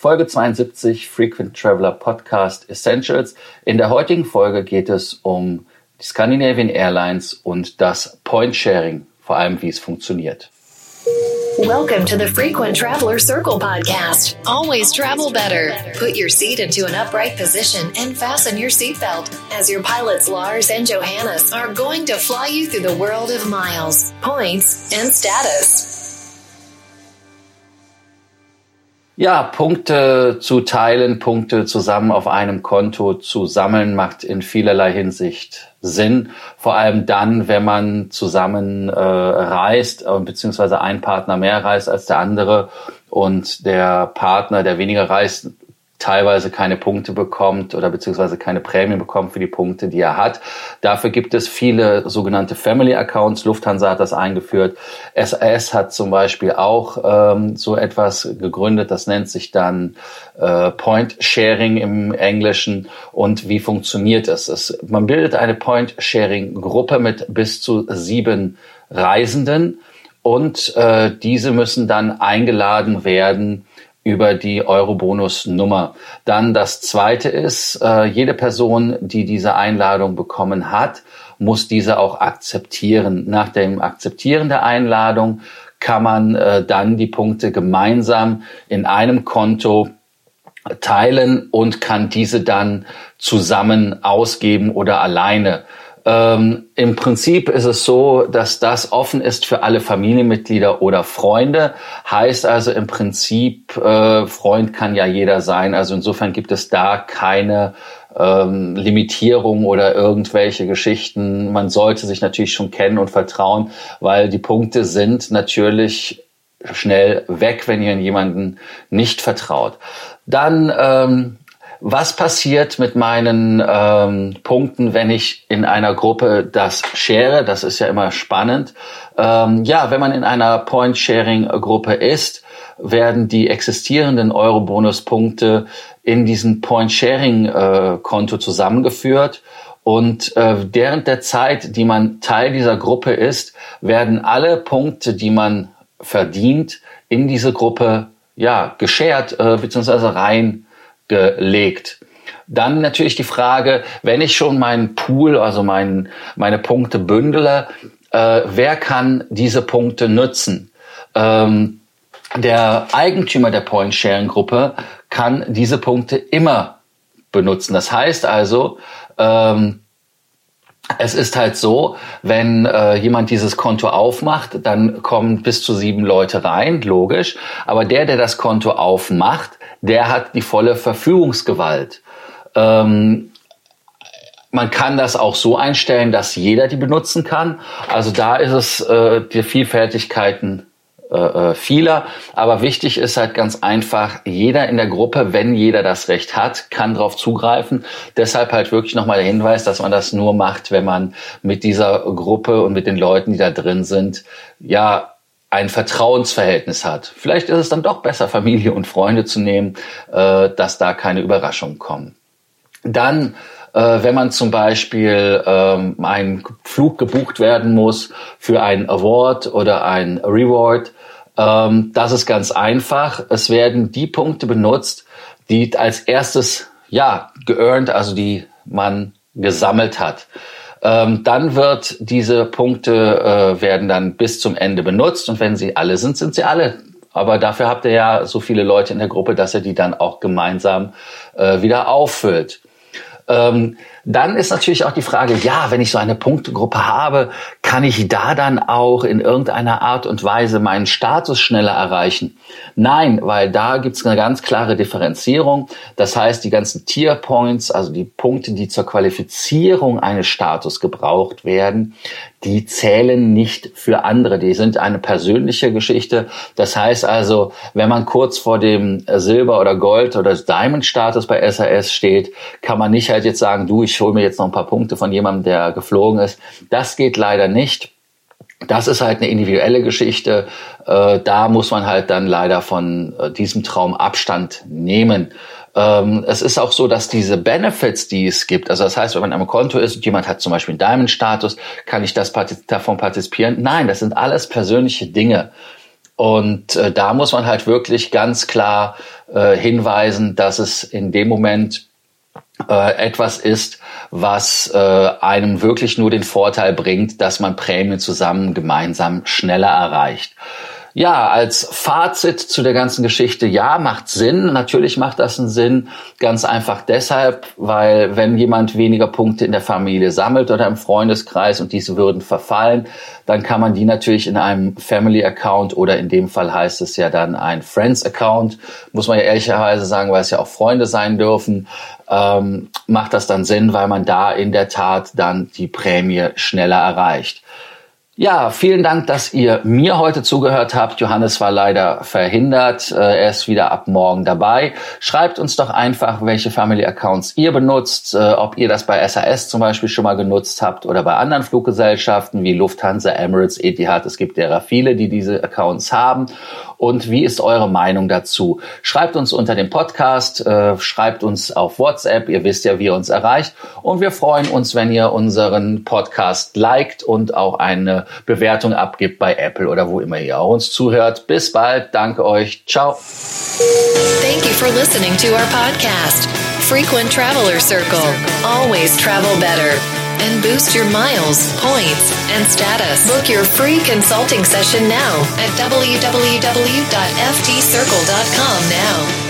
Folge 72 Frequent Traveler Podcast Essentials. In der heutigen Folge geht es um die Scandinavian Airlines und das Point Sharing, vor allem wie es funktioniert. Welcome to the Frequent Traveler Circle podcast. Always travel better. Put your seat into an upright position and fasten your seatbelt as your pilots Lars and Johannes are going to fly you through the world of miles, points, and status. Ja, Punkte zu teilen, Punkte zusammen auf einem Konto zu sammeln, macht in vielerlei Hinsicht Sinn. Vor allem dann, wenn man zusammen äh, reist, äh, beziehungsweise ein Partner mehr reist als der andere und der Partner, der weniger reist, teilweise keine Punkte bekommt oder beziehungsweise keine Prämie bekommt für die Punkte, die er hat. Dafür gibt es viele sogenannte Family Accounts. Lufthansa hat das eingeführt. SAS hat zum Beispiel auch ähm, so etwas gegründet. Das nennt sich dann äh, Point Sharing im Englischen. Und wie funktioniert es? es man bildet eine Point Sharing Gruppe mit bis zu sieben Reisenden und äh, diese müssen dann eingeladen werden über die Eurobonus-Nummer. Dann das zweite ist, äh, jede Person, die diese Einladung bekommen hat, muss diese auch akzeptieren. Nach dem Akzeptieren der Einladung kann man äh, dann die Punkte gemeinsam in einem Konto teilen und kann diese dann zusammen ausgeben oder alleine ähm, Im Prinzip ist es so, dass das offen ist für alle Familienmitglieder oder Freunde. Heißt also im Prinzip, äh, Freund kann ja jeder sein. Also insofern gibt es da keine ähm, Limitierung oder irgendwelche Geschichten. Man sollte sich natürlich schon kennen und vertrauen, weil die Punkte sind natürlich schnell weg, wenn ihr jemanden nicht vertraut. Dann ähm, was passiert mit meinen ähm, Punkten, wenn ich in einer Gruppe das share? Das ist ja immer spannend. Ähm, ja, wenn man in einer Point-Sharing-Gruppe ist, werden die existierenden Euro-Bonus-Punkte in diesen Point-Sharing-Konto zusammengeführt. Und äh, während der Zeit, die man Teil dieser Gruppe ist, werden alle Punkte, die man verdient, in diese Gruppe ja geshared äh, bzw. rein gelegt. Dann natürlich die Frage, wenn ich schon meinen Pool, also mein, meine Punkte bündele, äh, wer kann diese Punkte nutzen? Ähm, der Eigentümer der Point-Sharing-Gruppe kann diese Punkte immer benutzen. Das heißt also, ähm, es ist halt so, wenn äh, jemand dieses Konto aufmacht, dann kommen bis zu sieben Leute rein, logisch. Aber der, der das Konto aufmacht, der hat die volle Verfügungsgewalt. Ähm, man kann das auch so einstellen, dass jeder die benutzen kann. Also da ist es äh, die Vielfältigkeiten äh, äh, vieler. Aber wichtig ist halt ganz einfach, jeder in der Gruppe, wenn jeder das Recht hat, kann darauf zugreifen. Deshalb halt wirklich nochmal der Hinweis, dass man das nur macht, wenn man mit dieser Gruppe und mit den Leuten, die da drin sind, ja, ein Vertrauensverhältnis hat. Vielleicht ist es dann doch besser, Familie und Freunde zu nehmen, äh, dass da keine Überraschungen kommen. Dann, äh, wenn man zum Beispiel ähm, ein Flug gebucht werden muss für ein Award oder ein Reward, ähm, das ist ganz einfach. Es werden die Punkte benutzt, die als erstes ja geearned, also die man gesammelt hat. Ähm, dann wird diese Punkte äh, werden dann bis zum Ende benutzt und wenn sie alle sind, sind sie alle. Aber dafür habt ihr ja so viele Leute in der Gruppe, dass ihr die dann auch gemeinsam äh, wieder auffüllt. Ähm, dann ist natürlich auch die Frage, ja, wenn ich so eine Punktegruppe habe, kann ich da dann auch in irgendeiner Art und Weise meinen Status schneller erreichen? Nein, weil da gibt es eine ganz klare Differenzierung. Das heißt, die ganzen Tier Points, also die Punkte, die zur Qualifizierung eines Status gebraucht werden, die zählen nicht für andere. Die sind eine persönliche Geschichte. Das heißt also, wenn man kurz vor dem Silber- oder Gold- oder Diamond-Status bei SAS steht, kann man nicht halt jetzt sagen, du, ich hole mir jetzt noch ein paar Punkte von jemandem, der geflogen ist. Das geht leider nicht. Das ist halt eine individuelle Geschichte. Äh, da muss man halt dann leider von äh, diesem Traum Abstand nehmen. Ähm, es ist auch so, dass diese Benefits, die es gibt, also das heißt, wenn man am Konto ist und jemand hat zum Beispiel einen Diamond-Status, kann ich das davon partizipieren? Nein, das sind alles persönliche Dinge. Und äh, da muss man halt wirklich ganz klar äh, hinweisen, dass es in dem Moment äh, etwas ist, was äh, einem wirklich nur den Vorteil bringt, dass man Prämien zusammen gemeinsam schneller erreicht. Ja, als Fazit zu der ganzen Geschichte, ja, macht Sinn. Natürlich macht das einen Sinn. Ganz einfach deshalb, weil wenn jemand weniger Punkte in der Familie sammelt oder im Freundeskreis und diese würden verfallen, dann kann man die natürlich in einem Family Account oder in dem Fall heißt es ja dann ein Friends Account, muss man ja ehrlicherweise sagen, weil es ja auch Freunde sein dürfen, ähm, macht das dann Sinn, weil man da in der Tat dann die Prämie schneller erreicht. Ja, vielen Dank, dass ihr mir heute zugehört habt. Johannes war leider verhindert. Äh, er ist wieder ab morgen dabei. Schreibt uns doch einfach, welche Family Accounts ihr benutzt, äh, ob ihr das bei SAS zum Beispiel schon mal genutzt habt oder bei anderen Fluggesellschaften wie Lufthansa, Emirates, Etihad. Es gibt ja viele, die diese Accounts haben und wie ist eure Meinung dazu? Schreibt uns unter dem Podcast, äh, schreibt uns auf WhatsApp, ihr wisst ja, wie ihr uns erreicht und wir freuen uns, wenn ihr unseren Podcast liked und auch eine Bewertung abgibt bei Apple oder wo immer ihr uns zuhört. Bis bald, danke euch, ciao. Thank you for listening to our podcast, Frequent Traveler Circle. Always travel better. and boost your miles, points, and status. Book your free consulting session now at www.ftcircle.com now.